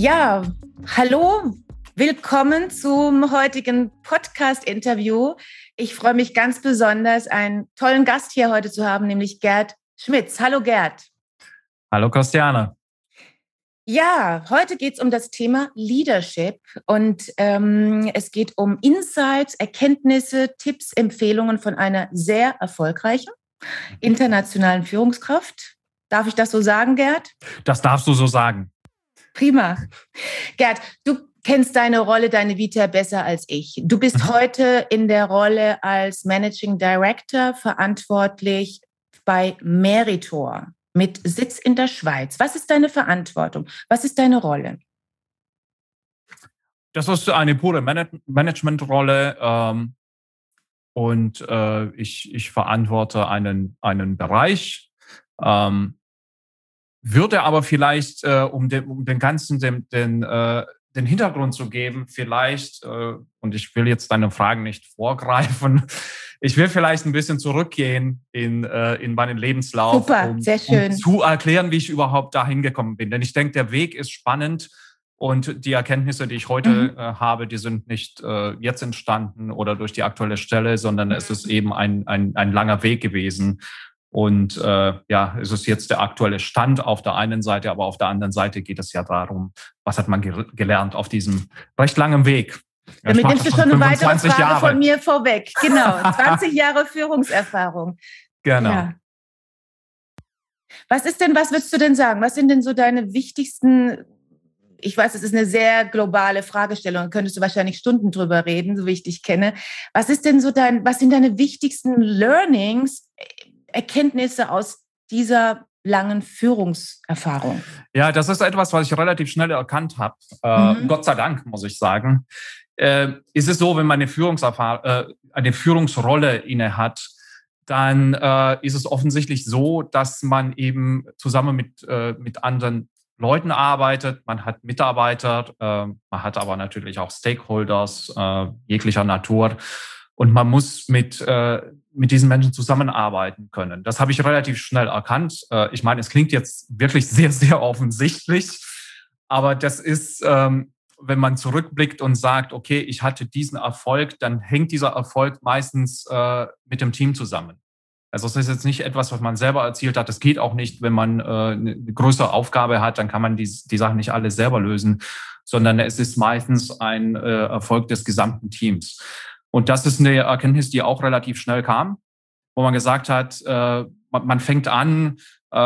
Ja, hallo, willkommen zum heutigen Podcast-Interview. Ich freue mich ganz besonders, einen tollen Gast hier heute zu haben, nämlich Gerd Schmitz. Hallo Gerd. Hallo Christiane. Ja, heute geht es um das Thema Leadership und ähm, es geht um Insights, Erkenntnisse, Tipps, Empfehlungen von einer sehr erfolgreichen internationalen Führungskraft. Darf ich das so sagen, Gerd? Das darfst du so sagen. Prima. Gerd, du kennst deine Rolle, deine Vita besser als ich. Du bist mhm. heute in der Rolle als Managing Director verantwortlich bei Meritor mit Sitz in der Schweiz. Was ist deine Verantwortung? Was ist deine Rolle? Das ist eine pure Managementrolle ähm, und äh, ich, ich verantworte einen, einen Bereich. Ähm, würde aber vielleicht, äh, um, den, um den ganzen den, den, äh, den Hintergrund zu geben, vielleicht, äh, und ich will jetzt deine Fragen nicht vorgreifen, ich will vielleicht ein bisschen zurückgehen in, äh, in meinen Lebenslauf, Super, um, sehr schön. um zu erklären, wie ich überhaupt dahin gekommen bin. Denn ich denke, der Weg ist spannend und die Erkenntnisse, die ich heute mhm. äh, habe, die sind nicht äh, jetzt entstanden oder durch die aktuelle Stelle, sondern es ist eben ein, ein, ein langer Weg gewesen. Und äh, ja, es ist jetzt der aktuelle Stand auf der einen Seite, aber auf der anderen Seite geht es ja darum, was hat man ge gelernt auf diesem recht langen Weg. Ja, Damit nimmst du schon eine weitere Frage Jahre. von mir vorweg. Genau, 20 Jahre Führungserfahrung. Genau. Ja. Was ist denn, was würdest du denn sagen? Was sind denn so deine wichtigsten ich weiß, es ist eine sehr globale Fragestellung, könntest du wahrscheinlich Stunden drüber reden, so wie ich dich kenne. Was ist denn so dein, was sind deine wichtigsten Learnings Erkenntnisse aus dieser langen Führungserfahrung? Ja, das ist etwas, was ich relativ schnell erkannt habe. Äh, mhm. Gott sei Dank, muss ich sagen. Äh, ist es so, wenn man eine, Führungserfahrung, äh, eine Führungsrolle inne hat, dann äh, ist es offensichtlich so, dass man eben zusammen mit, äh, mit anderen Leuten arbeitet. Man hat Mitarbeiter, äh, man hat aber natürlich auch Stakeholders jeglicher Natur. Und man muss mit, äh, mit diesen Menschen zusammenarbeiten können. Das habe ich relativ schnell erkannt. Äh, ich meine, es klingt jetzt wirklich sehr, sehr offensichtlich, aber das ist, ähm, wenn man zurückblickt und sagt, okay, ich hatte diesen Erfolg, dann hängt dieser Erfolg meistens äh, mit dem Team zusammen. Also es ist jetzt nicht etwas, was man selber erzielt hat. Das geht auch nicht, wenn man äh, eine größere Aufgabe hat, dann kann man die, die Sachen nicht alle selber lösen, sondern es ist meistens ein äh, Erfolg des gesamten Teams. Und das ist eine Erkenntnis, die auch relativ schnell kam, wo man gesagt hat, äh, man, man, fängt an äh,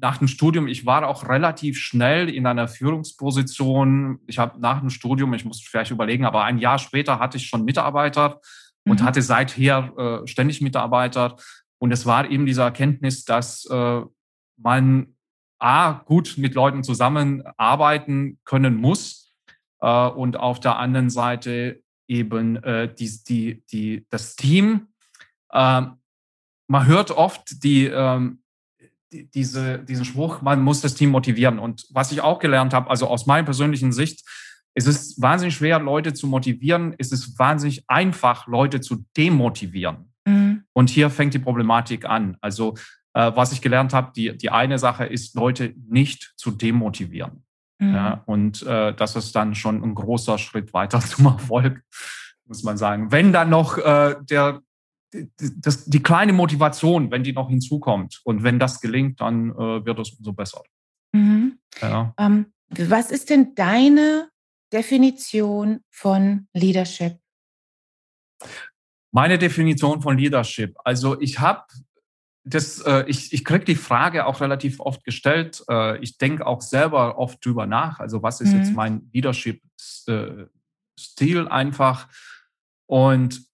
nach dem Studium. Ich war auch relativ schnell in einer Führungsposition. Ich habe nach dem Studium, ich muss vielleicht überlegen, aber ein Jahr später hatte ich schon Mitarbeiter mhm. und hatte seither äh, ständig Mitarbeiter. Und es war eben diese Erkenntnis, dass äh, man A, gut mit Leuten zusammenarbeiten können muss äh, und auf der anderen Seite eben äh, die, die, die, das Team. Ähm, man hört oft die, ähm, die, diese, diesen Spruch, man muss das Team motivieren. Und was ich auch gelernt habe, also aus meiner persönlichen Sicht, es ist wahnsinnig schwer, Leute zu motivieren. Es ist wahnsinnig einfach, Leute zu demotivieren. Mhm. Und hier fängt die Problematik an. Also, äh, was ich gelernt habe, die, die eine Sache ist, Leute nicht zu demotivieren. Mhm. Ja, und äh, das ist dann schon ein großer Schritt weiter zum Erfolg, muss man sagen. Wenn dann noch äh, der, die, das, die kleine Motivation, wenn die noch hinzukommt und wenn das gelingt, dann äh, wird es umso besser. Mhm. Ja. Ähm, was ist denn deine Definition von Leadership? Meine Definition von Leadership. Also ich habe das, äh, ich, ich kriege die Frage auch relativ oft gestellt. Äh, ich denke auch selber oft drüber nach. Also was ist mhm. jetzt mein Leadership-Stil einfach? Und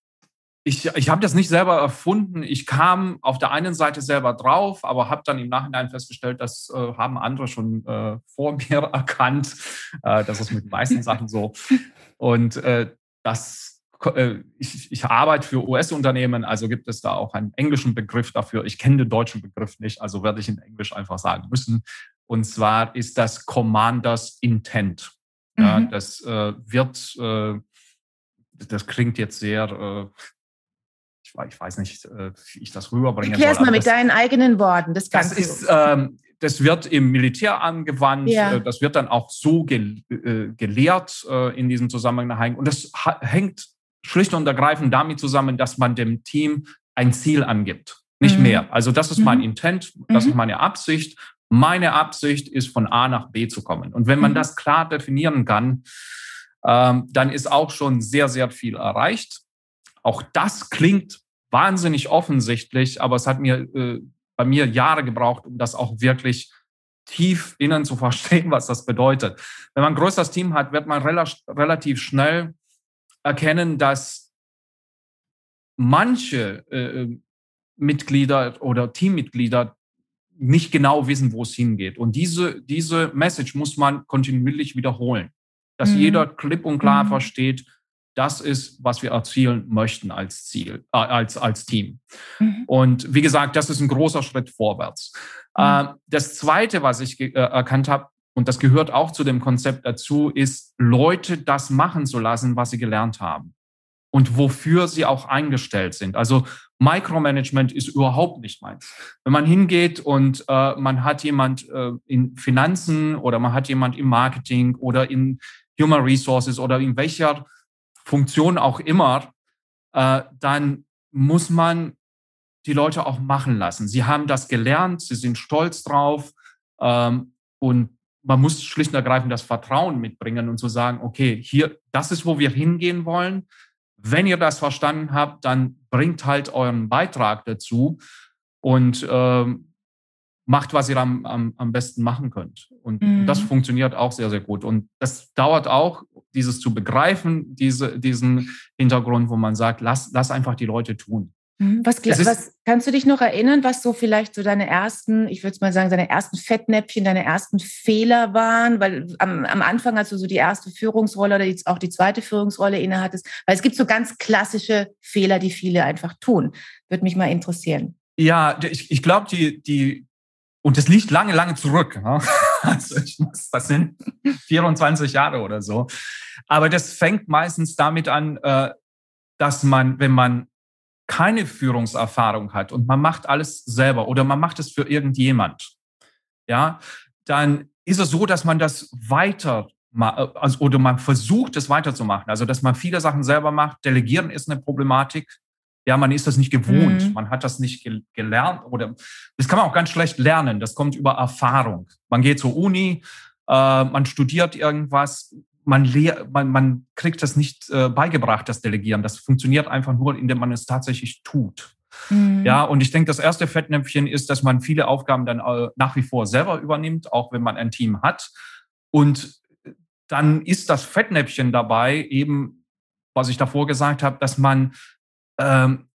ich, ich habe das nicht selber erfunden. Ich kam auf der einen Seite selber drauf, aber habe dann im Nachhinein festgestellt, das äh, haben andere schon äh, vor mir erkannt. Äh, das ist mit den meisten Sachen so. Und äh, das, äh, ich, ich arbeite für US-Unternehmen, also gibt es da auch einen englischen Begriff dafür. Ich kenne den deutschen Begriff nicht, also werde ich in Englisch einfach sagen müssen. Und zwar ist das Commanders Intent. Ja, mhm. Das äh, wird das klingt jetzt sehr ich weiß nicht, äh, wie ich das rüberbringen Erklär. Erklär mal mit deinen eigenen Worten. Das, das ist, ähm, das wird im Militär angewandt. Ja. Äh, das wird dann auch so ge äh, gelehrt äh, in diesem Zusammenhang. Und das hängt schlicht und ergreifend damit zusammen, dass man dem Team ein Ziel angibt, nicht mhm. mehr. Also das ist mein mhm. Intent, das mhm. ist meine Absicht. Meine Absicht ist, von A nach B zu kommen. Und wenn man mhm. das klar definieren kann, ähm, dann ist auch schon sehr, sehr viel erreicht. Auch das klingt wahnsinnig offensichtlich, aber es hat mir äh, bei mir Jahre gebraucht, um das auch wirklich tief innen zu verstehen, was das bedeutet. Wenn man ein größeres Team hat, wird man rela relativ schnell erkennen, dass manche äh, Mitglieder oder Teammitglieder nicht genau wissen, wo es hingeht. Und diese, diese Message muss man kontinuierlich wiederholen, dass mhm. jeder klipp und klar mhm. versteht, das ist, was wir erzielen möchten als Ziel, äh, als, als Team. Mhm. Und wie gesagt, das ist ein großer Schritt vorwärts. Mhm. Äh, das Zweite, was ich äh, erkannt habe, und das gehört auch zu dem Konzept dazu, ist, Leute das machen zu lassen, was sie gelernt haben und wofür sie auch eingestellt sind. Also Micromanagement ist überhaupt nicht meins. Wenn man hingeht und äh, man hat jemand äh, in Finanzen oder man hat jemand im Marketing oder in Human Resources oder in welcher Funktion auch immer, äh, dann muss man die Leute auch machen lassen. Sie haben das gelernt, sie sind stolz drauf ähm, und man muss schlicht und ergreifend das Vertrauen mitbringen und zu sagen, okay, hier, das ist, wo wir hingehen wollen. Wenn ihr das verstanden habt, dann bringt halt euren Beitrag dazu und ähm, macht, was ihr am, am, am besten machen könnt. Und mhm. das funktioniert auch sehr, sehr gut. Und das dauert auch, dieses zu begreifen, diese, diesen Hintergrund, wo man sagt, lass, lass einfach die Leute tun. Mhm. Was, was, kannst du dich noch erinnern, was so vielleicht so deine ersten, ich würde mal sagen, deine ersten Fettnäpfchen, deine ersten Fehler waren? Weil am, am Anfang, als du so die erste Führungsrolle oder jetzt auch die zweite Führungsrolle innehattest, weil es gibt so ganz klassische Fehler, die viele einfach tun. Würde mich mal interessieren. Ja, ich, ich glaube, die, die und das liegt lange, lange zurück. Ne? Also ich muss, das sind 24 Jahre oder so. Aber das fängt meistens damit an, äh, dass man, wenn man keine Führungserfahrung hat und man macht alles selber oder man macht es für irgendjemand, ja, dann ist es so, dass man das weiter also, oder man versucht es weiterzumachen. Also, dass man viele Sachen selber macht. Delegieren ist eine Problematik ja, man ist das nicht gewohnt, mhm. man hat das nicht ge gelernt oder das kann man auch ganz schlecht lernen. Das kommt über Erfahrung. Man geht zur Uni, äh, man studiert irgendwas, man, man, man kriegt das nicht äh, beigebracht, das Delegieren. Das funktioniert einfach nur, indem man es tatsächlich tut. Mhm. Ja, und ich denke, das erste Fettnäpfchen ist, dass man viele Aufgaben dann äh, nach wie vor selber übernimmt, auch wenn man ein Team hat. Und dann ist das Fettnäpfchen dabei eben, was ich davor gesagt habe, dass man ähm,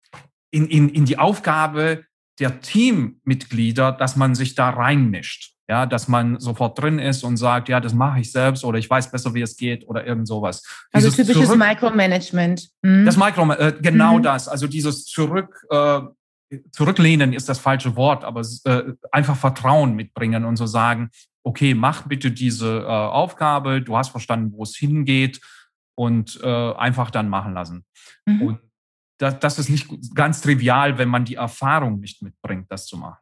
in, in, in die Aufgabe der Teammitglieder, dass man sich da reinmischt. Ja, dass man sofort drin ist und sagt, ja, das mache ich selbst oder ich weiß besser, wie es geht oder irgend sowas. Also dieses typisches zurück, Micromanagement. Mhm. Das Micro, äh, genau mhm. das. Also dieses zurück, äh, zurücklehnen ist das falsche Wort, aber äh, einfach Vertrauen mitbringen und so sagen, okay, mach bitte diese äh, Aufgabe, du hast verstanden, wo es hingeht und äh, einfach dann machen lassen. Mhm. Und das, das ist nicht ganz trivial, wenn man die Erfahrung nicht mitbringt, das zu machen.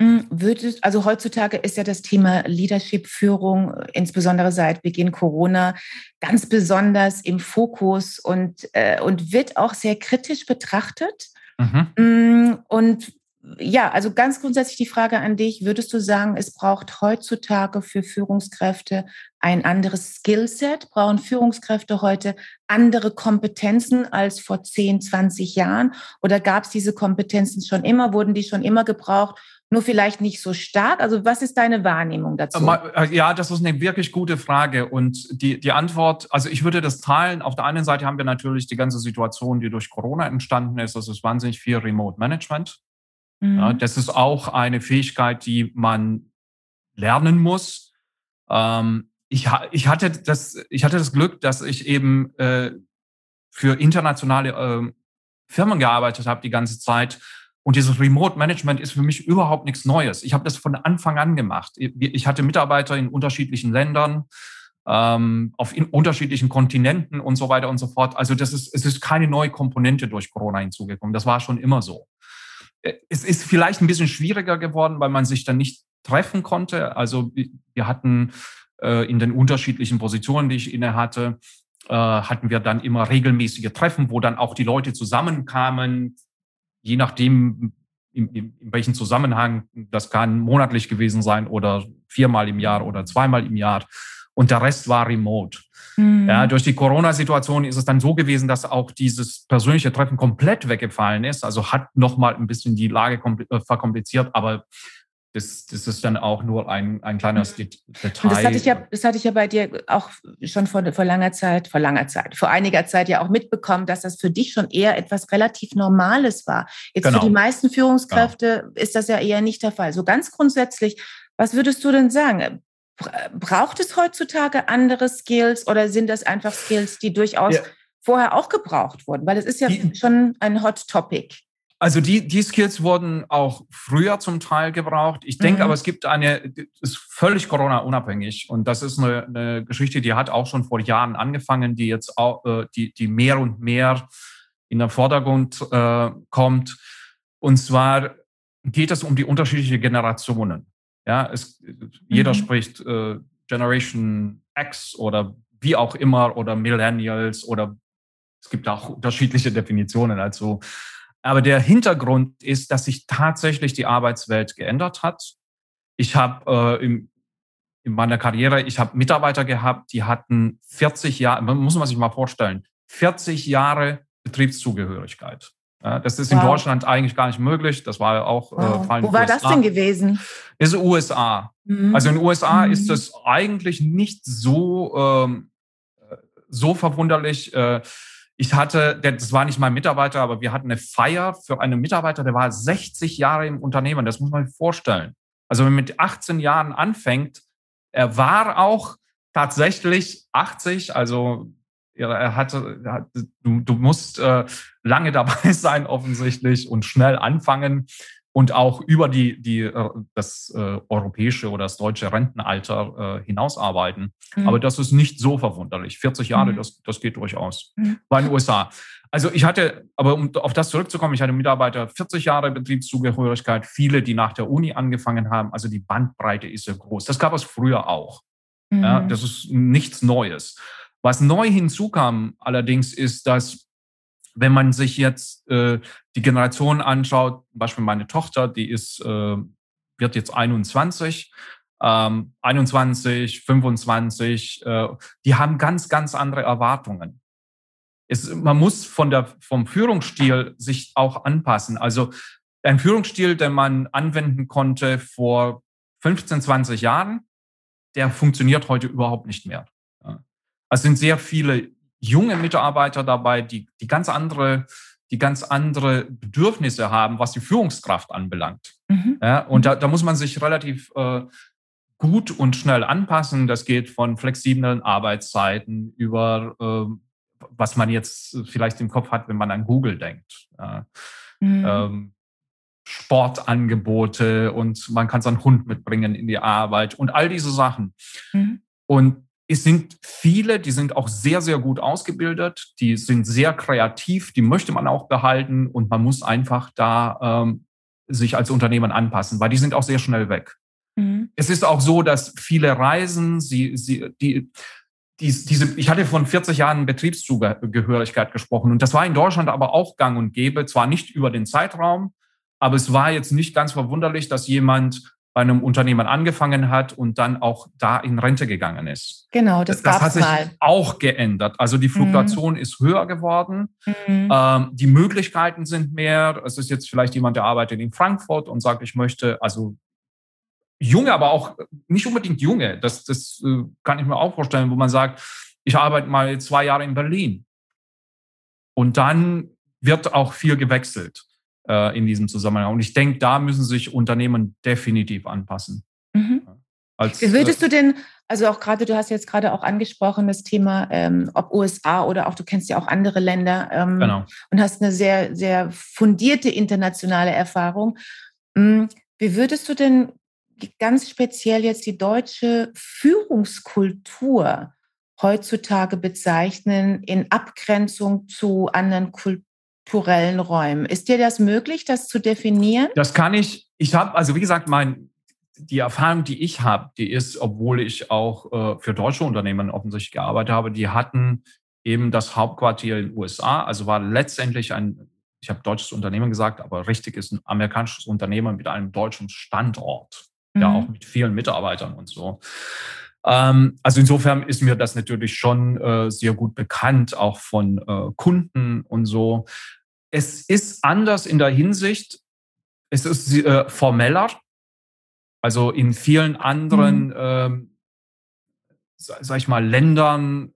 Mhm. Würdest, also heutzutage ist ja das Thema Leadership-Führung, insbesondere seit Beginn Corona, ganz besonders im Fokus und, äh, und wird auch sehr kritisch betrachtet. Mhm. Mm, und ja, also ganz grundsätzlich die Frage an dich, würdest du sagen, es braucht heutzutage für Führungskräfte ein anderes Skillset? Brauchen Führungskräfte heute andere Kompetenzen als vor 10, 20 Jahren? Oder gab es diese Kompetenzen schon immer? Wurden die schon immer gebraucht? nur vielleicht nicht so stark? Also was ist deine Wahrnehmung dazu? Äh, ja, das ist eine wirklich gute Frage. Und die, die Antwort, also ich würde das teilen. Auf der einen Seite haben wir natürlich die ganze Situation, die durch Corona entstanden ist. Das ist wahnsinnig viel Remote Management. Mhm. Ja, das ist auch eine Fähigkeit, die man lernen muss. Ähm, ich, ich, hatte das, ich hatte das Glück, dass ich eben äh, für internationale äh, Firmen gearbeitet habe die ganze Zeit. Und dieses Remote Management ist für mich überhaupt nichts Neues. Ich habe das von Anfang an gemacht. Ich hatte Mitarbeiter in unterschiedlichen Ländern, ähm, auf unterschiedlichen Kontinenten und so weiter und so fort. Also das ist, es ist keine neue Komponente durch Corona hinzugekommen. Das war schon immer so. Es ist vielleicht ein bisschen schwieriger geworden, weil man sich dann nicht treffen konnte. Also wir hatten äh, in den unterschiedlichen Positionen, die ich inne hatte, äh, hatten wir dann immer regelmäßige Treffen, wo dann auch die Leute zusammenkamen, je nachdem, in, in, in welchem Zusammenhang, das kann monatlich gewesen sein oder viermal im Jahr oder zweimal im Jahr. Und der Rest war remote. Mhm. Ja, durch die Corona-Situation ist es dann so gewesen, dass auch dieses persönliche Treffen komplett weggefallen ist. Also hat nochmal ein bisschen die Lage äh, verkompliziert, aber das, das ist dann auch nur ein, ein kleines mhm. Detail. das hatte, ich ja, das hatte ich ja bei dir auch schon vor, vor langer Zeit, vor langer Zeit, vor einiger Zeit ja auch mitbekommen, dass das für dich schon eher etwas relativ Normales war. Jetzt genau. für die meisten Führungskräfte genau. ist das ja eher nicht der Fall. So ganz grundsätzlich, was würdest du denn sagen? Braucht es heutzutage andere Skills oder sind das einfach Skills, die durchaus ja. vorher auch gebraucht wurden? Weil es ist ja die, schon ein Hot Topic. Also die, die Skills wurden auch früher zum Teil gebraucht. Ich denke mhm. aber, es gibt eine, ist völlig Corona-unabhängig. Und das ist eine, eine, Geschichte, die hat auch schon vor Jahren angefangen, die jetzt auch, äh, die, die mehr und mehr in den Vordergrund äh, kommt. Und zwar geht es um die unterschiedlichen Generationen. Ja, es, jeder mhm. spricht äh, Generation X oder wie auch immer oder Millennials oder es gibt auch unterschiedliche Definitionen. Also aber der Hintergrund ist, dass sich tatsächlich die Arbeitswelt geändert hat. Ich habe äh, in, in meiner Karriere, ich habe Mitarbeiter gehabt, die hatten 40 Jahre, muss man sich mal vorstellen, 40 Jahre Betriebszugehörigkeit. Ja, das ist wow. in Deutschland eigentlich gar nicht möglich. Das war auch äh, wow. äh, Wo war USA. das denn gewesen? Das ist USA. Mhm. Also in den USA mhm. ist das eigentlich nicht so, ähm, so verwunderlich. Äh, ich hatte, das war nicht mein Mitarbeiter, aber wir hatten eine Feier für einen Mitarbeiter, der war 60 Jahre im Unternehmen. Das muss man sich vorstellen. Also wenn man mit 18 Jahren anfängt, er war auch tatsächlich 80, also er hatte, du, du musst äh, lange dabei sein offensichtlich und schnell anfangen und auch über die, die, äh, das äh, europäische oder das deutsche Rentenalter äh, hinausarbeiten. Mhm. Aber das ist nicht so verwunderlich. 40 Jahre, mhm. das, das geht durchaus. Mhm. In den USA. Also ich hatte, aber um auf das zurückzukommen, ich hatte Mitarbeiter 40 Jahre Betriebszugehörigkeit, viele, die nach der Uni angefangen haben. Also die Bandbreite ist sehr groß. Das gab es früher auch. Ja, mhm. das ist nichts Neues. Was neu hinzukam allerdings ist, dass wenn man sich jetzt äh, die Generation anschaut, zum Beispiel meine Tochter, die ist, äh, wird jetzt 21, ähm, 21, 25, äh, die haben ganz, ganz andere Erwartungen. Es, man muss von der, vom Führungsstil sich auch anpassen. Also ein Führungsstil, den man anwenden konnte vor 15, 20 Jahren, der funktioniert heute überhaupt nicht mehr. Es sind sehr viele junge Mitarbeiter dabei, die, die ganz andere, die ganz andere Bedürfnisse haben, was die Führungskraft anbelangt. Mhm. Ja, und mhm. da, da muss man sich relativ äh, gut und schnell anpassen. Das geht von flexiblen Arbeitszeiten über, äh, was man jetzt vielleicht im Kopf hat, wenn man an Google denkt. Ja. Mhm. Ähm, Sportangebote und man kann seinen Hund mitbringen in die Arbeit und all diese Sachen. Mhm. Und es sind viele, die sind auch sehr, sehr gut ausgebildet, die sind sehr kreativ, die möchte man auch behalten und man muss einfach da ähm, sich als Unternehmen anpassen, weil die sind auch sehr schnell weg. Mhm. Es ist auch so, dass viele Reisen, sie, sie, die, die, diese, ich hatte von 40 Jahren Betriebszugehörigkeit gesprochen und das war in Deutschland aber auch gang und gäbe, zwar nicht über den Zeitraum, aber es war jetzt nicht ganz verwunderlich, dass jemand bei einem Unternehmen angefangen hat und dann auch da in Rente gegangen ist. Genau, das, das hat sich mal. auch geändert. Also die Fluktuation mhm. ist höher geworden. Mhm. Ähm, die Möglichkeiten sind mehr. Es ist jetzt vielleicht jemand, der arbeitet in Frankfurt und sagt, ich möchte, also junge, aber auch nicht unbedingt junge. Das, das äh, kann ich mir auch vorstellen, wo man sagt, ich arbeite mal zwei Jahre in Berlin. Und dann wird auch viel gewechselt äh, in diesem Zusammenhang. Und ich denke, da müssen sich Unternehmen definitiv anpassen. Mhm. Als, Wie würdest du denn, also auch gerade, du hast jetzt gerade auch angesprochen, das Thema, ähm, ob USA oder auch, du kennst ja auch andere Länder ähm, genau. und hast eine sehr, sehr fundierte internationale Erfahrung. Hm, wie würdest du denn ganz speziell jetzt die deutsche Führungskultur heutzutage bezeichnen in Abgrenzung zu anderen Kulturen? Kulturellen Räumen. Ist dir das möglich, das zu definieren? Das kann ich. Ich habe, also wie gesagt, mein, die Erfahrung, die ich habe, die ist, obwohl ich auch äh, für deutsche Unternehmen offensichtlich gearbeitet habe, die hatten eben das Hauptquartier in den USA, also war letztendlich ein, ich habe deutsches Unternehmen gesagt, aber richtig ist ein amerikanisches Unternehmen mit einem deutschen Standort, mhm. ja auch mit vielen Mitarbeitern und so. Ähm, also insofern ist mir das natürlich schon äh, sehr gut bekannt, auch von äh, Kunden und so. Es ist anders in der Hinsicht, es ist äh, formeller. Also in vielen anderen, mhm. ähm, sag ich mal, Ländern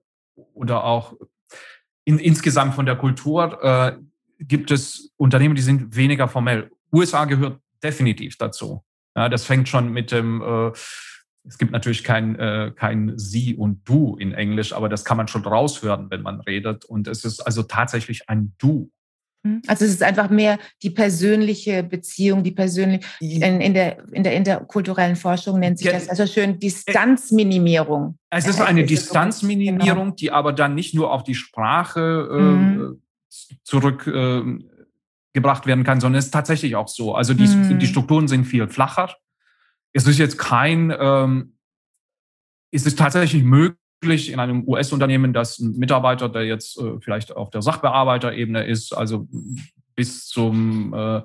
oder auch in, insgesamt von der Kultur äh, gibt es Unternehmen, die sind weniger formell. USA gehört definitiv dazu. Ja, das fängt schon mit dem äh, es gibt natürlich kein, äh, kein Sie und Du in Englisch, aber das kann man schon raushören, wenn man redet. Und es ist also tatsächlich ein Du. Hm. Also es ist einfach mehr die persönliche Beziehung, die persönliche, in, in, der, in der interkulturellen Forschung nennt sich ja, das also schön Distanzminimierung. Es ist eine Distanzminimierung, genau. die aber dann nicht nur auf die Sprache äh, mhm. zurückgebracht äh, werden kann, sondern es ist tatsächlich auch so. Also die, mhm. die Strukturen sind viel flacher. Es ist jetzt kein, ähm, ist es tatsächlich möglich, in einem US-Unternehmen, dass ein Mitarbeiter, der jetzt äh, vielleicht auf der Sachbearbeiterebene ist, also bis zum äh,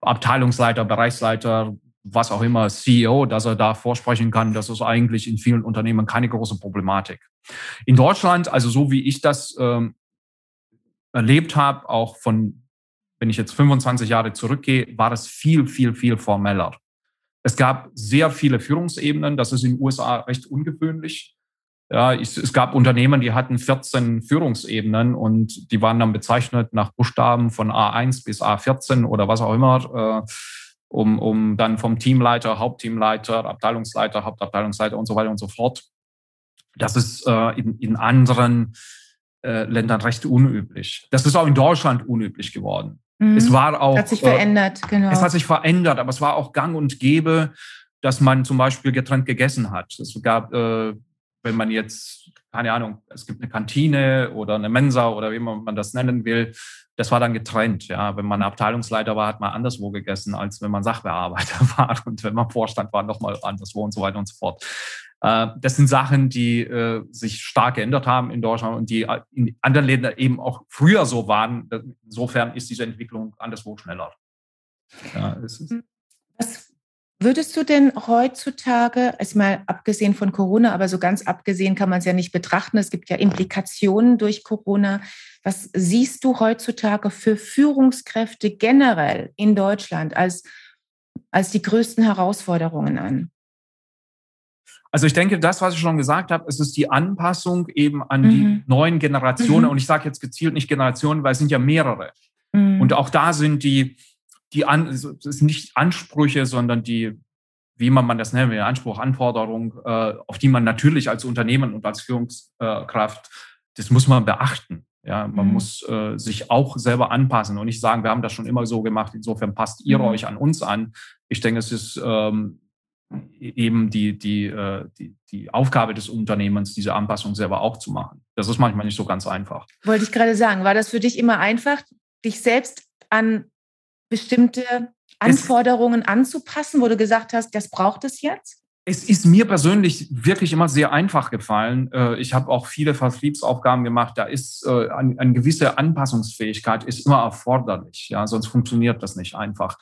Abteilungsleiter, Bereichsleiter, was auch immer, CEO, dass er da vorsprechen kann, das ist eigentlich in vielen Unternehmen keine große Problematik. In Deutschland, also so wie ich das ähm, erlebt habe, auch von, wenn ich jetzt 25 Jahre zurückgehe, war es viel, viel, viel formeller. Es gab sehr viele Führungsebenen. Das ist in den USA recht ungewöhnlich. Ja, es gab Unternehmen, die hatten 14 Führungsebenen und die waren dann bezeichnet nach Buchstaben von A1 bis A14 oder was auch immer, äh, um, um dann vom Teamleiter, Hauptteamleiter, Abteilungsleiter, Hauptabteilungsleiter und so weiter und so fort. Das ist äh, in, in anderen äh, Ländern recht unüblich. Das ist auch in Deutschland unüblich geworden. Mhm. Es war auch. Hat sich verändert, äh, genau. Es hat sich verändert, aber es war auch gang und gäbe, dass man zum Beispiel getrennt gegessen hat. Es gab, äh, wenn man jetzt, keine Ahnung, es gibt eine Kantine oder eine Mensa oder wie man das nennen will, das war dann getrennt. Ja, wenn man Abteilungsleiter war, hat man anderswo gegessen, als wenn man Sachbearbeiter war und wenn man Vorstand war, nochmal anderswo und so weiter und so fort. Äh, das sind Sachen, die äh, sich stark geändert haben in Deutschland und die äh, in anderen Ländern eben auch früher so waren. Insofern ist diese Entwicklung anderswo schneller. Ja, Was würdest du denn heutzutage, erstmal abgesehen von Corona, aber so ganz abgesehen kann man es ja nicht betrachten, es gibt ja Implikationen durch Corona. Was siehst du heutzutage für Führungskräfte generell in Deutschland als, als die größten Herausforderungen an? Also ich denke, das, was ich schon gesagt habe, es ist die Anpassung eben an mhm. die neuen Generationen. Mhm. Und ich sage jetzt gezielt nicht Generationen, weil es sind ja mehrere. Mhm. Und auch da sind die, die an, es sind nicht Ansprüche, sondern die, wie man, man das nennen will, Anspruch, Anforderung, äh, auf die man natürlich als Unternehmen und als Führungskraft, das muss man beachten. Ja, man mhm. muss äh, sich auch selber anpassen und nicht sagen, wir haben das schon immer so gemacht, insofern passt ihr mhm. euch an uns an. Ich denke, es ist ähm, eben die, die, äh, die, die Aufgabe des Unternehmens, diese Anpassung selber auch zu machen. Das ist manchmal nicht so ganz einfach. Wollte ich gerade sagen, war das für dich immer einfach, dich selbst an bestimmte Anforderungen es, anzupassen, wo du gesagt hast, das braucht es jetzt? Es ist mir persönlich wirklich immer sehr einfach gefallen. Äh, ich habe auch viele Vertriebsaufgaben gemacht. Da ist äh, eine gewisse Anpassungsfähigkeit ist immer erforderlich. Ja, sonst funktioniert das nicht einfach.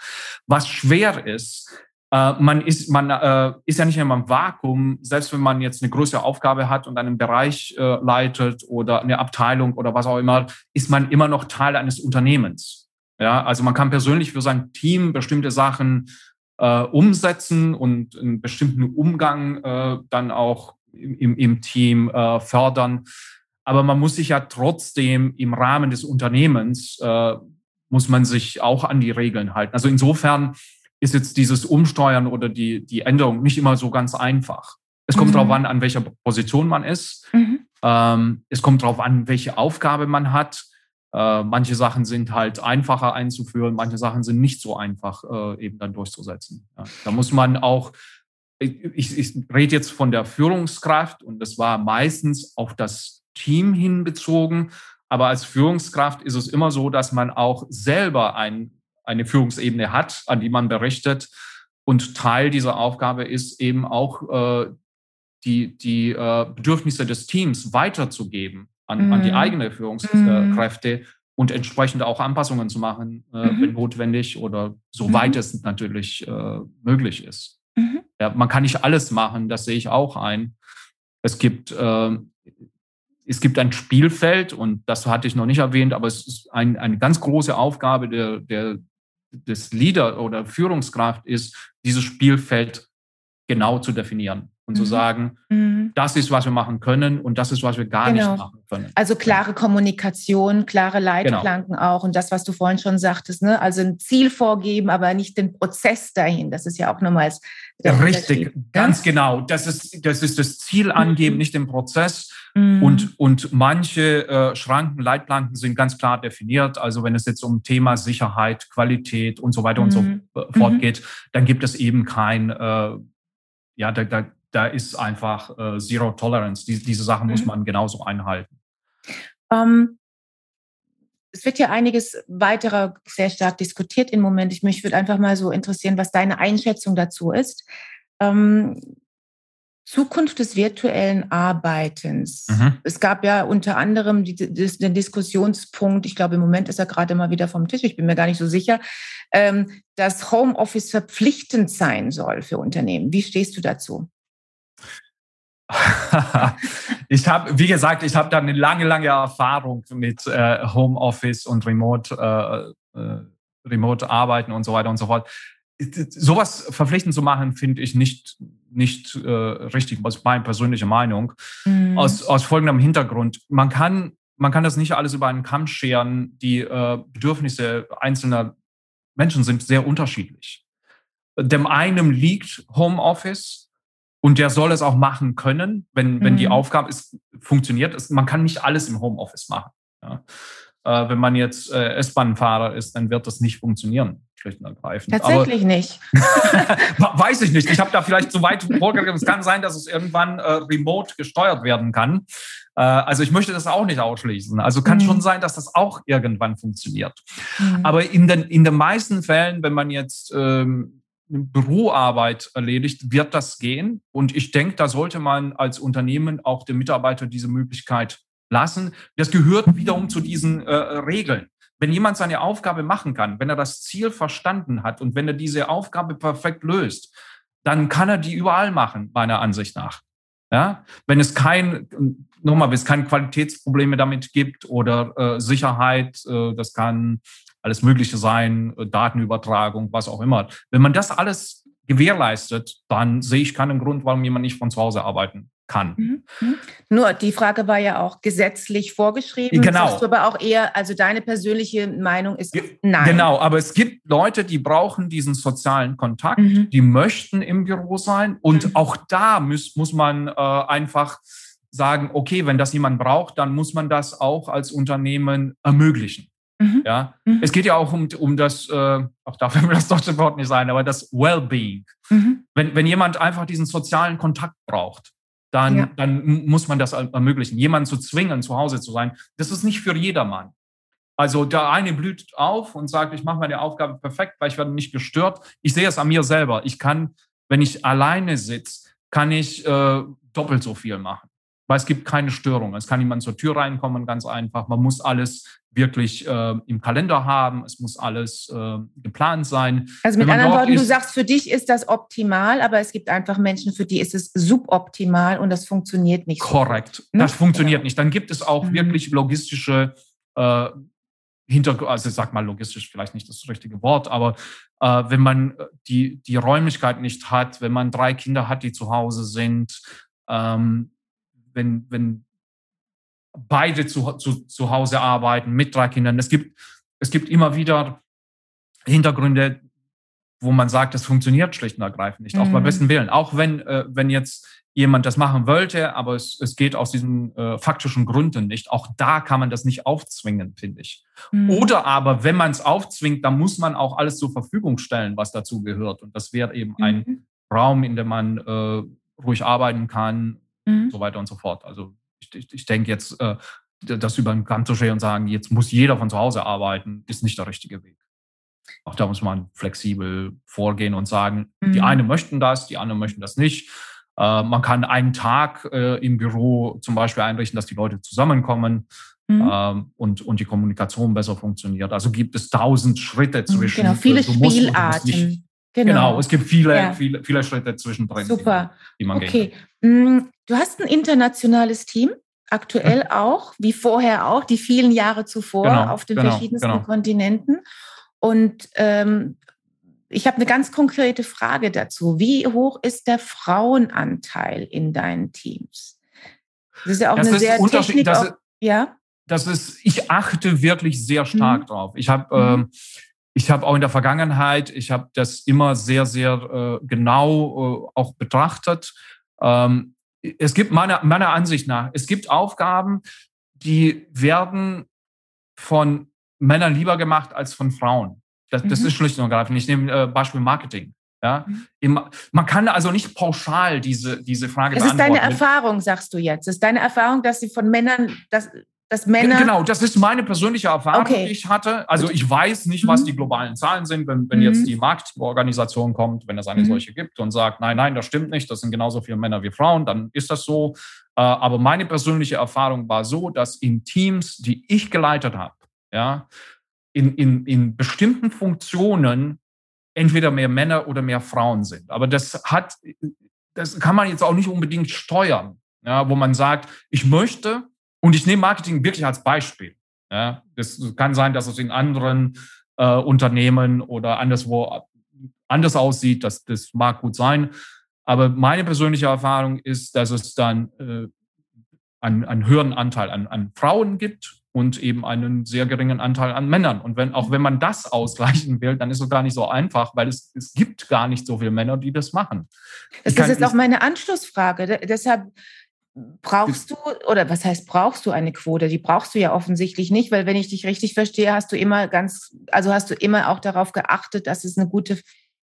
Was schwer ist, äh, man, ist, man äh, ist ja nicht immer im Vakuum, selbst wenn man jetzt eine größere Aufgabe hat und einen Bereich äh, leitet oder eine Abteilung oder was auch immer, ist man immer noch Teil eines Unternehmens. Ja, also man kann persönlich für sein Team bestimmte Sachen äh, umsetzen und einen bestimmten Umgang äh, dann auch im, im Team äh, fördern. Aber man muss sich ja trotzdem im Rahmen des Unternehmens, äh, muss man sich auch an die Regeln halten. Also insofern ist jetzt dieses Umsteuern oder die, die Änderung nicht immer so ganz einfach. Es kommt mhm. darauf an, an welcher Position man ist. Mhm. Ähm, es kommt darauf an, welche Aufgabe man hat. Äh, manche Sachen sind halt einfacher einzuführen, manche Sachen sind nicht so einfach äh, eben dann durchzusetzen. Ja. Da muss man auch, ich, ich rede jetzt von der Führungskraft und das war meistens auf das Team hinbezogen. Aber als Führungskraft ist es immer so, dass man auch selber ein, eine Führungsebene hat, an die man berichtet. Und Teil dieser Aufgabe ist eben auch äh, die, die äh, Bedürfnisse des Teams weiterzugeben an, mhm. an die mhm. eigenen Führungskräfte mhm. und entsprechend auch Anpassungen zu machen, äh, mhm. wenn notwendig oder soweit mhm. es natürlich äh, möglich ist. Mhm. Ja, man kann nicht alles machen, das sehe ich auch ein. Es gibt, äh, es gibt ein Spielfeld und das hatte ich noch nicht erwähnt, aber es ist ein, eine ganz große Aufgabe der, der, des Leader oder Führungskraft ist, dieses Spielfeld genau zu definieren und mhm. zu sagen, mhm. das ist, was wir machen können und das ist, was wir gar genau. nicht machen können. Also klare Kommunikation, klare Leitplanken genau. auch und das, was du vorhin schon sagtest, ne? also ein Ziel vorgeben, aber nicht den Prozess dahin. Das ist ja auch nochmals Richtig, ganz ja? genau. Das ist, das ist das Ziel angeben, mhm. nicht den Prozess. Mhm. Und, und manche äh, Schranken, Leitplanken sind ganz klar definiert. Also wenn es jetzt um Thema Sicherheit, Qualität und so weiter und so mhm. fort mhm. geht, dann gibt es eben kein, äh, ja, da, da, da ist einfach äh, Zero Tolerance. Die, diese Sachen muss mhm. man genauso einhalten. Ähm, es wird ja einiges weiterer sehr stark diskutiert im Moment. Ich mich würde einfach mal so interessieren, was deine Einschätzung dazu ist. Ähm, Zukunft des virtuellen Arbeitens. Mhm. Es gab ja unter anderem die, die, den Diskussionspunkt, ich glaube, im Moment ist er gerade mal wieder vom Tisch, ich bin mir gar nicht so sicher, ähm, dass Homeoffice verpflichtend sein soll für Unternehmen. Wie stehst du dazu? ich habe, wie gesagt, ich habe da eine lange, lange Erfahrung mit äh, Homeoffice und Remote, äh, äh, Remote Arbeiten und so weiter und so fort. Sowas verpflichtend zu machen, finde ich nicht, nicht äh, richtig, das ist meine persönliche Meinung. Mhm. Aus, aus folgendem Hintergrund. Man kann, man kann das nicht alles über einen Kamm scheren. Die äh, Bedürfnisse einzelner Menschen sind sehr unterschiedlich. Dem einen liegt Homeoffice, und der soll es auch machen können, wenn, wenn die mhm. Aufgabe ist, funktioniert. Ist, man kann nicht alles im Homeoffice machen. Ja. Äh, wenn man jetzt äh, S-Bahn-Fahrer ist, dann wird das nicht funktionieren, schlicht und ergreifend. Tatsächlich Aber, nicht. weiß ich nicht. Ich habe da vielleicht zu weit vorgegeben. Es kann sein, dass es irgendwann äh, remote gesteuert werden kann. Äh, also ich möchte das auch nicht ausschließen. Also kann mhm. schon sein, dass das auch irgendwann funktioniert. Mhm. Aber in den, in den meisten Fällen, wenn man jetzt ähm, Büroarbeit erledigt, wird das gehen. Und ich denke, da sollte man als Unternehmen auch dem Mitarbeiter diese Möglichkeit lassen. Das gehört wiederum zu diesen äh, Regeln. Wenn jemand seine Aufgabe machen kann, wenn er das Ziel verstanden hat und wenn er diese Aufgabe perfekt löst, dann kann er die überall machen, meiner Ansicht nach. Ja, wenn es kein, nochmal, wenn es keine Qualitätsprobleme damit gibt oder äh, Sicherheit, äh, das kann alles Mögliche sein, äh, Datenübertragung, was auch immer. Wenn man das alles gewährleistet, dann sehe ich keinen Grund, warum jemand nicht von zu Hause arbeiten kann. Mhm. mhm. Nur die Frage war ja auch gesetzlich vorgeschrieben. Genau. Sagst du aber auch eher, also deine persönliche Meinung ist nein. Genau, aber es gibt Leute, die brauchen diesen sozialen Kontakt, mhm. die möchten im Büro sein und mhm. auch da muss, muss man äh, einfach sagen, okay, wenn das jemand braucht, dann muss man das auch als Unternehmen ermöglichen. Mhm. Ja, mhm. es geht ja auch um, um das, äh, auch dafür will das deutsche Wort nicht sein, aber das Wellbeing. Mhm. Wenn, wenn jemand einfach diesen sozialen Kontakt braucht, dann, ja. dann muss man das ermöglichen. Jemanden zu zwingen, zu Hause zu sein, das ist nicht für jedermann. Also der eine blüht auf und sagt, ich mache meine Aufgabe perfekt, weil ich werde nicht gestört. Ich sehe es an mir selber. Ich kann, wenn ich alleine sitze, kann ich äh, doppelt so viel machen weil es gibt keine Störung. Es kann jemand zur Tür reinkommen, ganz einfach. Man muss alles wirklich äh, im Kalender haben. Es muss alles äh, geplant sein. Also mit anderen Worten, du sagst, für dich ist das optimal, aber es gibt einfach Menschen, für die ist es suboptimal und das funktioniert nicht. Korrekt, so das funktioniert genau. nicht. Dann gibt es auch mhm. wirklich logistische äh, Hintergrund, also ich sag mal logistisch vielleicht nicht das richtige Wort, aber äh, wenn man die, die Räumlichkeit nicht hat, wenn man drei Kinder hat, die zu Hause sind, ähm, wenn, wenn beide zu, zu, zu Hause arbeiten mit drei Kindern. Es gibt, es gibt immer wieder Hintergründe, wo man sagt, das funktioniert schlicht und ergreifend nicht, mhm. auch beim mhm. besten Willen. Auch wenn, äh, wenn jetzt jemand das machen wollte, aber es, es geht aus diesen äh, faktischen Gründen nicht. Auch da kann man das nicht aufzwingen, finde ich. Mhm. Oder aber, wenn man es aufzwingt, dann muss man auch alles zur Verfügung stellen, was dazu gehört. Und das wäre eben mhm. ein Raum, in dem man äh, ruhig arbeiten kann, mhm. so weiter und so fort. Also ich, ich, ich denke jetzt, äh, das über den Kamm zu scheren und sagen, jetzt muss jeder von zu Hause arbeiten, ist nicht der richtige Weg. Auch da muss man flexibel vorgehen und sagen, mhm. die einen möchten das, die anderen möchten das nicht. Äh, man kann einen Tag äh, im Büro zum Beispiel einrichten, dass die Leute zusammenkommen. Mhm. Ähm, und, und die Kommunikation besser funktioniert. Also gibt es tausend Schritte mhm, zwischen. Genau, viele Spielarten. Genau. genau. es gibt viele, ja. viele, viele Schritte zwischendrin, Super. die die man okay. Gehen Du hast ein internationales Team, aktuell mhm. auch, wie vorher auch, die vielen Jahre zuvor genau, auf den genau, verschiedensten genau. Kontinenten. Und ähm, ich habe eine ganz konkrete Frage dazu. Wie hoch ist der Frauenanteil in deinen Teams? Das ist ja auch das eine sehr Technik. Das ist, ja. Das ist, ich achte wirklich sehr stark mhm. drauf. Ich habe mhm. ähm, ich habe auch in der Vergangenheit, ich habe das immer sehr, sehr äh, genau äh, auch betrachtet. Ähm, es gibt meiner, meiner Ansicht nach, es gibt Aufgaben, die werden von Männern lieber gemacht als von Frauen. Das, mhm. das ist schlicht und ergreifend. Ich nehme äh, Beispiel Marketing. Ja, mhm. man kann also nicht pauschal diese, diese Frage es beantworten. Es ist deine Erfahrung, sagst du jetzt. Es ist deine Erfahrung, dass sie von Männern, dass, dass Männer. Genau, das ist meine persönliche Erfahrung, okay. die ich hatte. Also ich weiß nicht, was mhm. die globalen Zahlen sind, wenn, wenn mhm. jetzt die Marketingorganisation kommt, wenn es eine mhm. solche gibt und sagt, nein, nein, das stimmt nicht, das sind genauso viele Männer wie Frauen, dann ist das so. Äh, aber meine persönliche Erfahrung war so, dass in Teams, die ich geleitet habe, ja, in, in, in bestimmten Funktionen entweder mehr Männer oder mehr Frauen sind. Aber das hat, das kann man jetzt auch nicht unbedingt steuern, ja, wo man sagt, ich möchte, und ich nehme Marketing wirklich als Beispiel. Ja, das kann sein, dass es in anderen äh, Unternehmen oder anderswo anders aussieht. Das, das mag gut sein. Aber meine persönliche Erfahrung ist, dass es dann äh, einen, einen höheren Anteil an, an Frauen gibt und eben einen sehr geringen Anteil an Männern. Und wenn, auch wenn man das ausgleichen will, dann ist es gar nicht so einfach, weil es, es gibt gar nicht so viele Männer, die das machen. Das ist jetzt auch meine Anschlussfrage. Deshalb brauchst du, oder was heißt brauchst du eine Quote? Die brauchst du ja offensichtlich nicht, weil wenn ich dich richtig verstehe, hast du immer ganz, also hast du immer auch darauf geachtet, dass es eine gute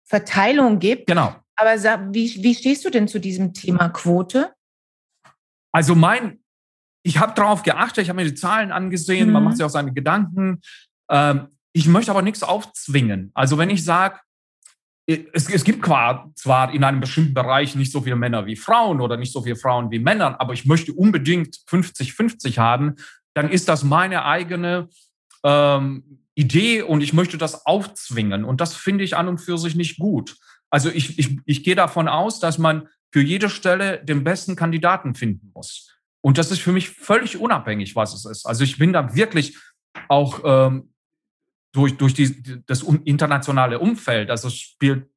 Verteilung gibt. Genau. Aber wie, wie stehst du denn zu diesem Thema Quote? Also mein, ich habe darauf geachtet, ich habe mir die Zahlen angesehen, mhm. man macht sich auch seine Gedanken. Ähm, ich möchte aber nichts aufzwingen. Also wenn ich sage, es, es gibt zwar in einem bestimmten Bereich nicht so viele Männer wie Frauen oder nicht so viele Frauen wie Männer, aber ich möchte unbedingt 50-50 haben, dann ist das meine eigene ähm, Idee und ich möchte das aufzwingen. Und das finde ich an und für sich nicht gut. Also ich, ich, ich gehe davon aus, dass man für jede Stelle den besten Kandidaten finden muss. Und das ist für mich völlig unabhängig, was es ist. Also ich bin da wirklich auch ähm, durch, durch die, das internationale Umfeld, also spielt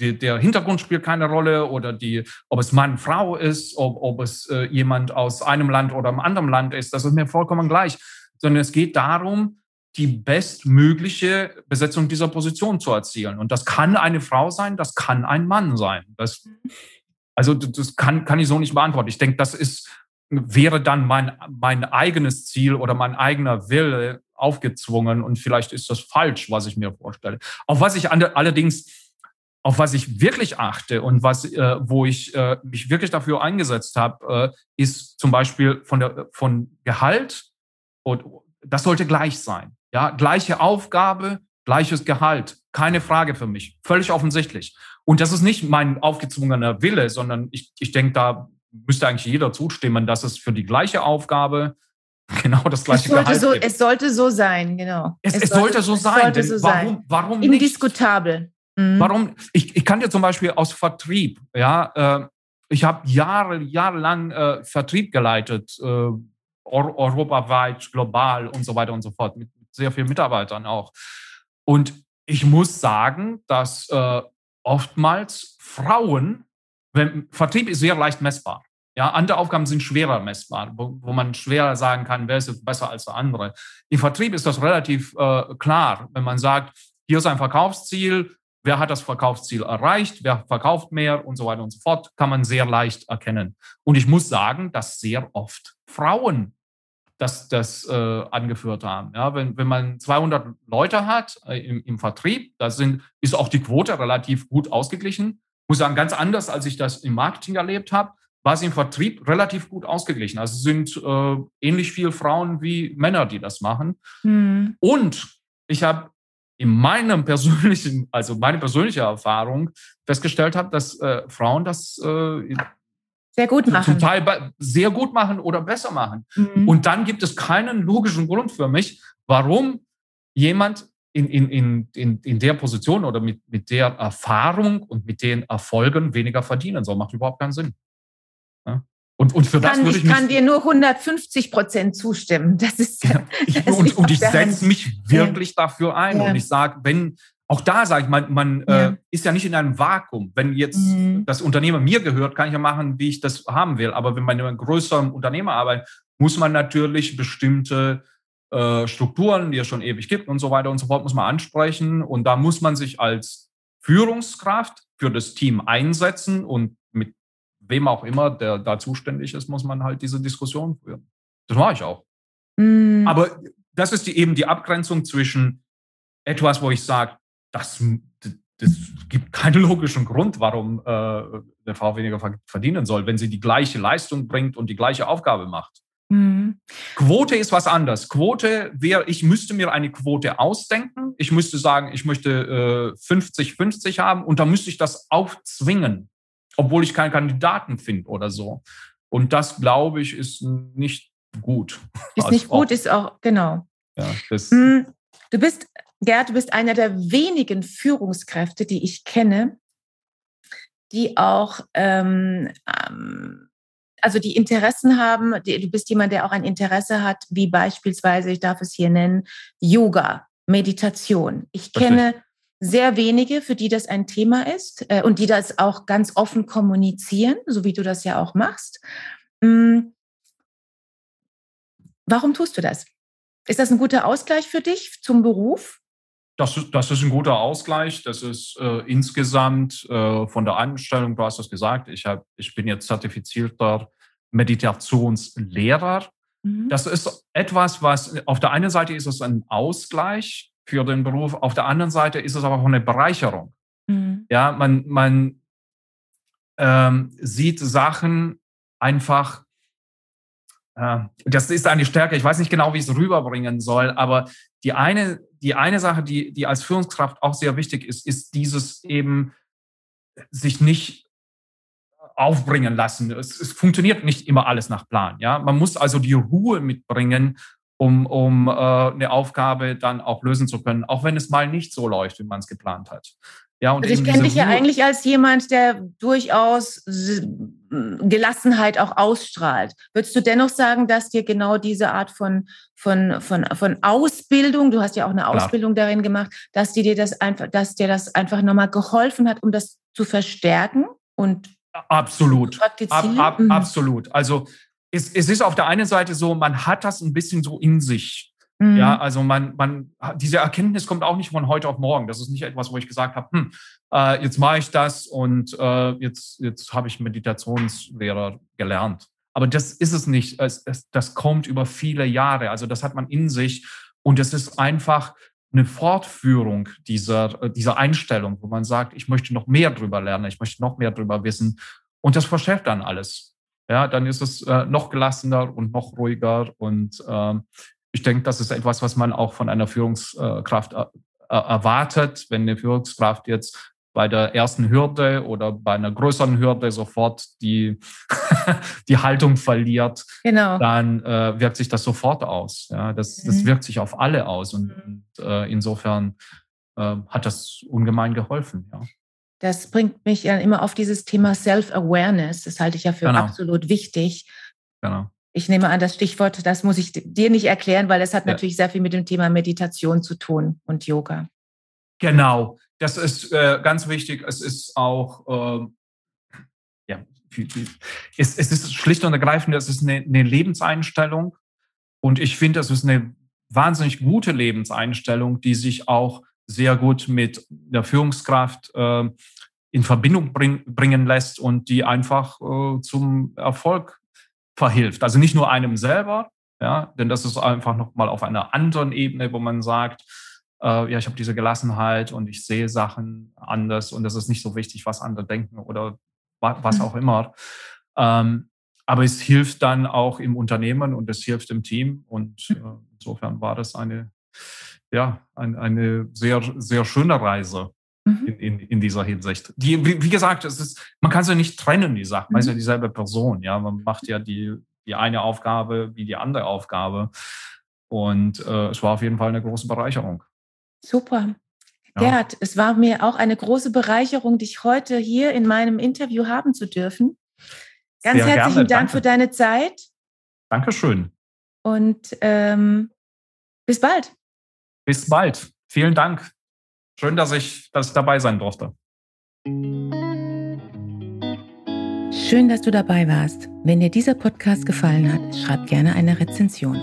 die, der Hintergrund spielt keine Rolle oder die, ob es Mann, Frau ist, ob, ob es äh, jemand aus einem Land oder einem anderen Land ist, das ist mir vollkommen gleich, sondern es geht darum, die bestmögliche Besetzung dieser Position zu erzielen. Und das kann eine Frau sein, das kann ein Mann sein. Das, also das kann, kann ich so nicht beantworten. Ich denke, das ist, wäre dann mein, mein eigenes Ziel oder mein eigener Wille, aufgezwungen und vielleicht ist das falsch, was ich mir vorstelle. Auf was ich allerdings, auf was ich wirklich achte und was, äh, wo ich äh, mich wirklich dafür eingesetzt habe, äh, ist zum Beispiel von der von Gehalt und das sollte gleich sein. Ja, gleiche Aufgabe, gleiches Gehalt, keine Frage für mich, völlig offensichtlich. Und das ist nicht mein aufgezwungener Wille, sondern ich, ich denke, da müsste eigentlich jeder zustimmen, dass es für die gleiche Aufgabe genau das gleiche es sollte Gehalt so, gibt. Es sollte so sein, genau. Es, es, es sollte, so sein. Sollte so warum, sein. warum Indiskutabel. Mhm. Warum? Ich, ich kann dir zum Beispiel aus Vertrieb, ja, äh, ich habe Jahre, jahrelang äh, Vertrieb geleitet, äh, europaweit, global und so weiter und so fort, mit sehr vielen Mitarbeitern auch. Und ich muss sagen, dass äh, oftmals Frauen, wenn, Vertrieb ist sehr leicht messbar. Ja, andere Aufgaben sind schwerer messbar, wo, wo man schwerer sagen kann, wer ist besser als der andere. Im Vertrieb ist das relativ äh, klar, wenn man sagt, hier ist ein Verkaufsziel, wer hat das Verkaufsziel erreicht, wer verkauft mehr und so weiter und so fort, kann man sehr leicht erkennen. Und ich muss sagen, dass sehr oft Frauen das, das äh, angeführt haben. Ja, wenn, wenn man 200 Leute hat äh, im, im Vertrieb, da ist auch die Quote relativ gut ausgeglichen. Ich muss sagen, ganz anders, als ich das im Marketing erlebt habe, war es im Vertrieb relativ gut ausgeglichen. Also es sind äh, ähnlich viele Frauen wie Männer, die das machen. Mhm. Und ich habe in meinem persönlichen, also meine persönliche Erfahrung festgestellt habe, dass äh, Frauen das äh, sehr gut machen. Zum Teil sehr gut machen oder besser machen. Mhm. Und dann gibt es keinen logischen Grund für mich, warum jemand in, in, in, in, in der Position oder mit, mit der Erfahrung und mit den Erfolgen weniger verdienen soll. Macht überhaupt keinen Sinn. Ja? Und, und für kann, das würde ich, ich kann dir nur 150 Prozent zustimmen. Das ist ja, ich, das und, und ich setze mich wirklich ja. dafür ein. Und ich sage, wenn auch da sage ich, man, man ja. Äh, ist ja nicht in einem Vakuum. Wenn jetzt mhm. das Unternehmen mir gehört, kann ich ja machen, wie ich das haben will. Aber wenn man in einem größeren Unternehmen arbeitet, muss man natürlich bestimmte äh, Strukturen, die es schon ewig gibt und so weiter und so fort, muss man ansprechen. Und da muss man sich als Führungskraft für das Team einsetzen und mit wem auch immer, der da zuständig ist, muss man halt diese Diskussion führen. Das mache ich auch. Mhm. Aber das ist die, eben die Abgrenzung zwischen etwas, wo ich sage, das, das gibt keinen logischen Grund, warum äh, eine Frau weniger verdienen soll, wenn sie die gleiche Leistung bringt und die gleiche Aufgabe macht. Mhm. Quote ist was anderes. Quote wäre, ich müsste mir eine Quote ausdenken. Ich müsste sagen, ich möchte 50-50 äh, haben und dann müsste ich das aufzwingen, obwohl ich keinen Kandidaten finde oder so. Und das, glaube ich, ist nicht gut. Ist also nicht gut, auch, ist auch, genau. Ja, hm, du bist Gerd, du bist einer der wenigen Führungskräfte, die ich kenne, die auch, ähm, ähm, also die Interessen haben. Die, du bist jemand, der auch ein Interesse hat, wie beispielsweise, ich darf es hier nennen, Yoga, Meditation. Ich kenne sehr wenige, für die das ein Thema ist äh, und die das auch ganz offen kommunizieren, so wie du das ja auch machst. Hm. Warum tust du das? Ist das ein guter Ausgleich für dich zum Beruf? Das, das ist ein guter Ausgleich. Das ist äh, insgesamt äh, von der Anstellung, du hast es gesagt, ich, hab, ich bin jetzt zertifizierter Meditationslehrer. Mhm. Das ist etwas, was auf der einen Seite ist es ein Ausgleich für den Beruf, auf der anderen Seite ist es aber auch eine Bereicherung. Mhm. Ja, man, man ähm, sieht Sachen einfach das ist eine Stärke. Ich weiß nicht genau, wie ich es rüberbringen soll, aber die eine, die eine Sache, die, die als Führungskraft auch sehr wichtig ist, ist dieses eben sich nicht aufbringen lassen. Es, es funktioniert nicht immer alles nach Plan. Ja, man muss also die Ruhe mitbringen, um, um äh, eine Aufgabe dann auch lösen zu können, auch wenn es mal nicht so läuft, wie man es geplant hat. Ja, und also ich kenne dich ja eigentlich als jemand, der durchaus Gelassenheit auch ausstrahlt. Würdest du dennoch sagen, dass dir genau diese Art von, von, von, von Ausbildung, du hast ja auch eine Ausbildung Klar. darin gemacht, dass dir das einfach, dass dir das einfach nochmal geholfen hat, um das zu verstärken und absolut, zu praktizieren? Ab, ab, mhm. absolut. Also es, es ist auf der einen Seite so, man hat das ein bisschen so in sich. Mhm. Ja, also man, man, diese Erkenntnis kommt auch nicht von heute auf morgen. Das ist nicht etwas, wo ich gesagt habe, hm, äh, jetzt mache ich das und äh, jetzt, jetzt habe ich Meditationslehrer gelernt. Aber das ist es nicht. Es, es, das kommt über viele Jahre. Also das hat man in sich und es ist einfach eine Fortführung dieser, dieser Einstellung, wo man sagt, ich möchte noch mehr drüber lernen, ich möchte noch mehr drüber wissen. Und das verschärft dann alles. Ja, dann ist es äh, noch gelassener und noch ruhiger und ähm, ich denke, das ist etwas, was man auch von einer Führungskraft äh, erwartet. Wenn eine Führungskraft jetzt bei der ersten Hürde oder bei einer größeren Hürde sofort die, die Haltung verliert, genau. dann äh, wirkt sich das sofort aus. Ja, das, mhm. das wirkt sich auf alle aus und, und äh, insofern äh, hat das ungemein geholfen. Ja. Das bringt mich ja immer auf dieses Thema Self-Awareness. Das halte ich ja für genau. absolut wichtig. Genau. Ich nehme an, das Stichwort, das muss ich dir nicht erklären, weil es hat ja. natürlich sehr viel mit dem Thema Meditation zu tun und Yoga. Genau, das ist äh, ganz wichtig. Es ist auch, äh, ja, es, es, ist schlicht und ergreifend, es ist eine, eine Lebenseinstellung. Und ich finde, es ist eine wahnsinnig gute Lebenseinstellung, die sich auch sehr gut mit der Führungskraft äh, in Verbindung bring, bringen lässt und die einfach äh, zum Erfolg verhilft. Also nicht nur einem selber, ja, denn das ist einfach nochmal auf einer anderen Ebene, wo man sagt, äh, ja, ich habe diese Gelassenheit und ich sehe Sachen anders und es ist nicht so wichtig, was andere denken oder wa was mhm. auch immer. Ähm, aber es hilft dann auch im Unternehmen und es hilft im Team und mhm. äh, insofern war das eine, ja, ein, eine sehr, sehr schöne Reise. Mhm. In, in, in, dieser Hinsicht. Die, wie, wie, gesagt, es ist, man kann sie nicht trennen, die Sachen. Man ist ja dieselbe Person. Ja, man macht ja die, die eine Aufgabe wie die andere Aufgabe. Und äh, es war auf jeden Fall eine große Bereicherung. Super. Ja. Gerd, es war mir auch eine große Bereicherung, dich heute hier in meinem Interview haben zu dürfen. Ganz Sehr herzlichen gerne. Dank Danke. für deine Zeit. Dankeschön. Und ähm, bis bald. Bis bald. Vielen Dank. Schön, dass ich, dass ich dabei sein durfte. Schön, dass du dabei warst. Wenn dir dieser Podcast gefallen hat, schreib gerne eine Rezension.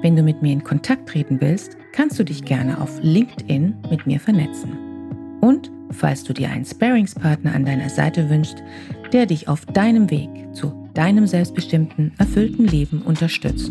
Wenn du mit mir in Kontakt treten willst, kannst du dich gerne auf LinkedIn mit mir vernetzen. Und falls du dir einen Sparingspartner an deiner Seite wünschst, der dich auf deinem Weg zu deinem selbstbestimmten, erfüllten Leben unterstützt,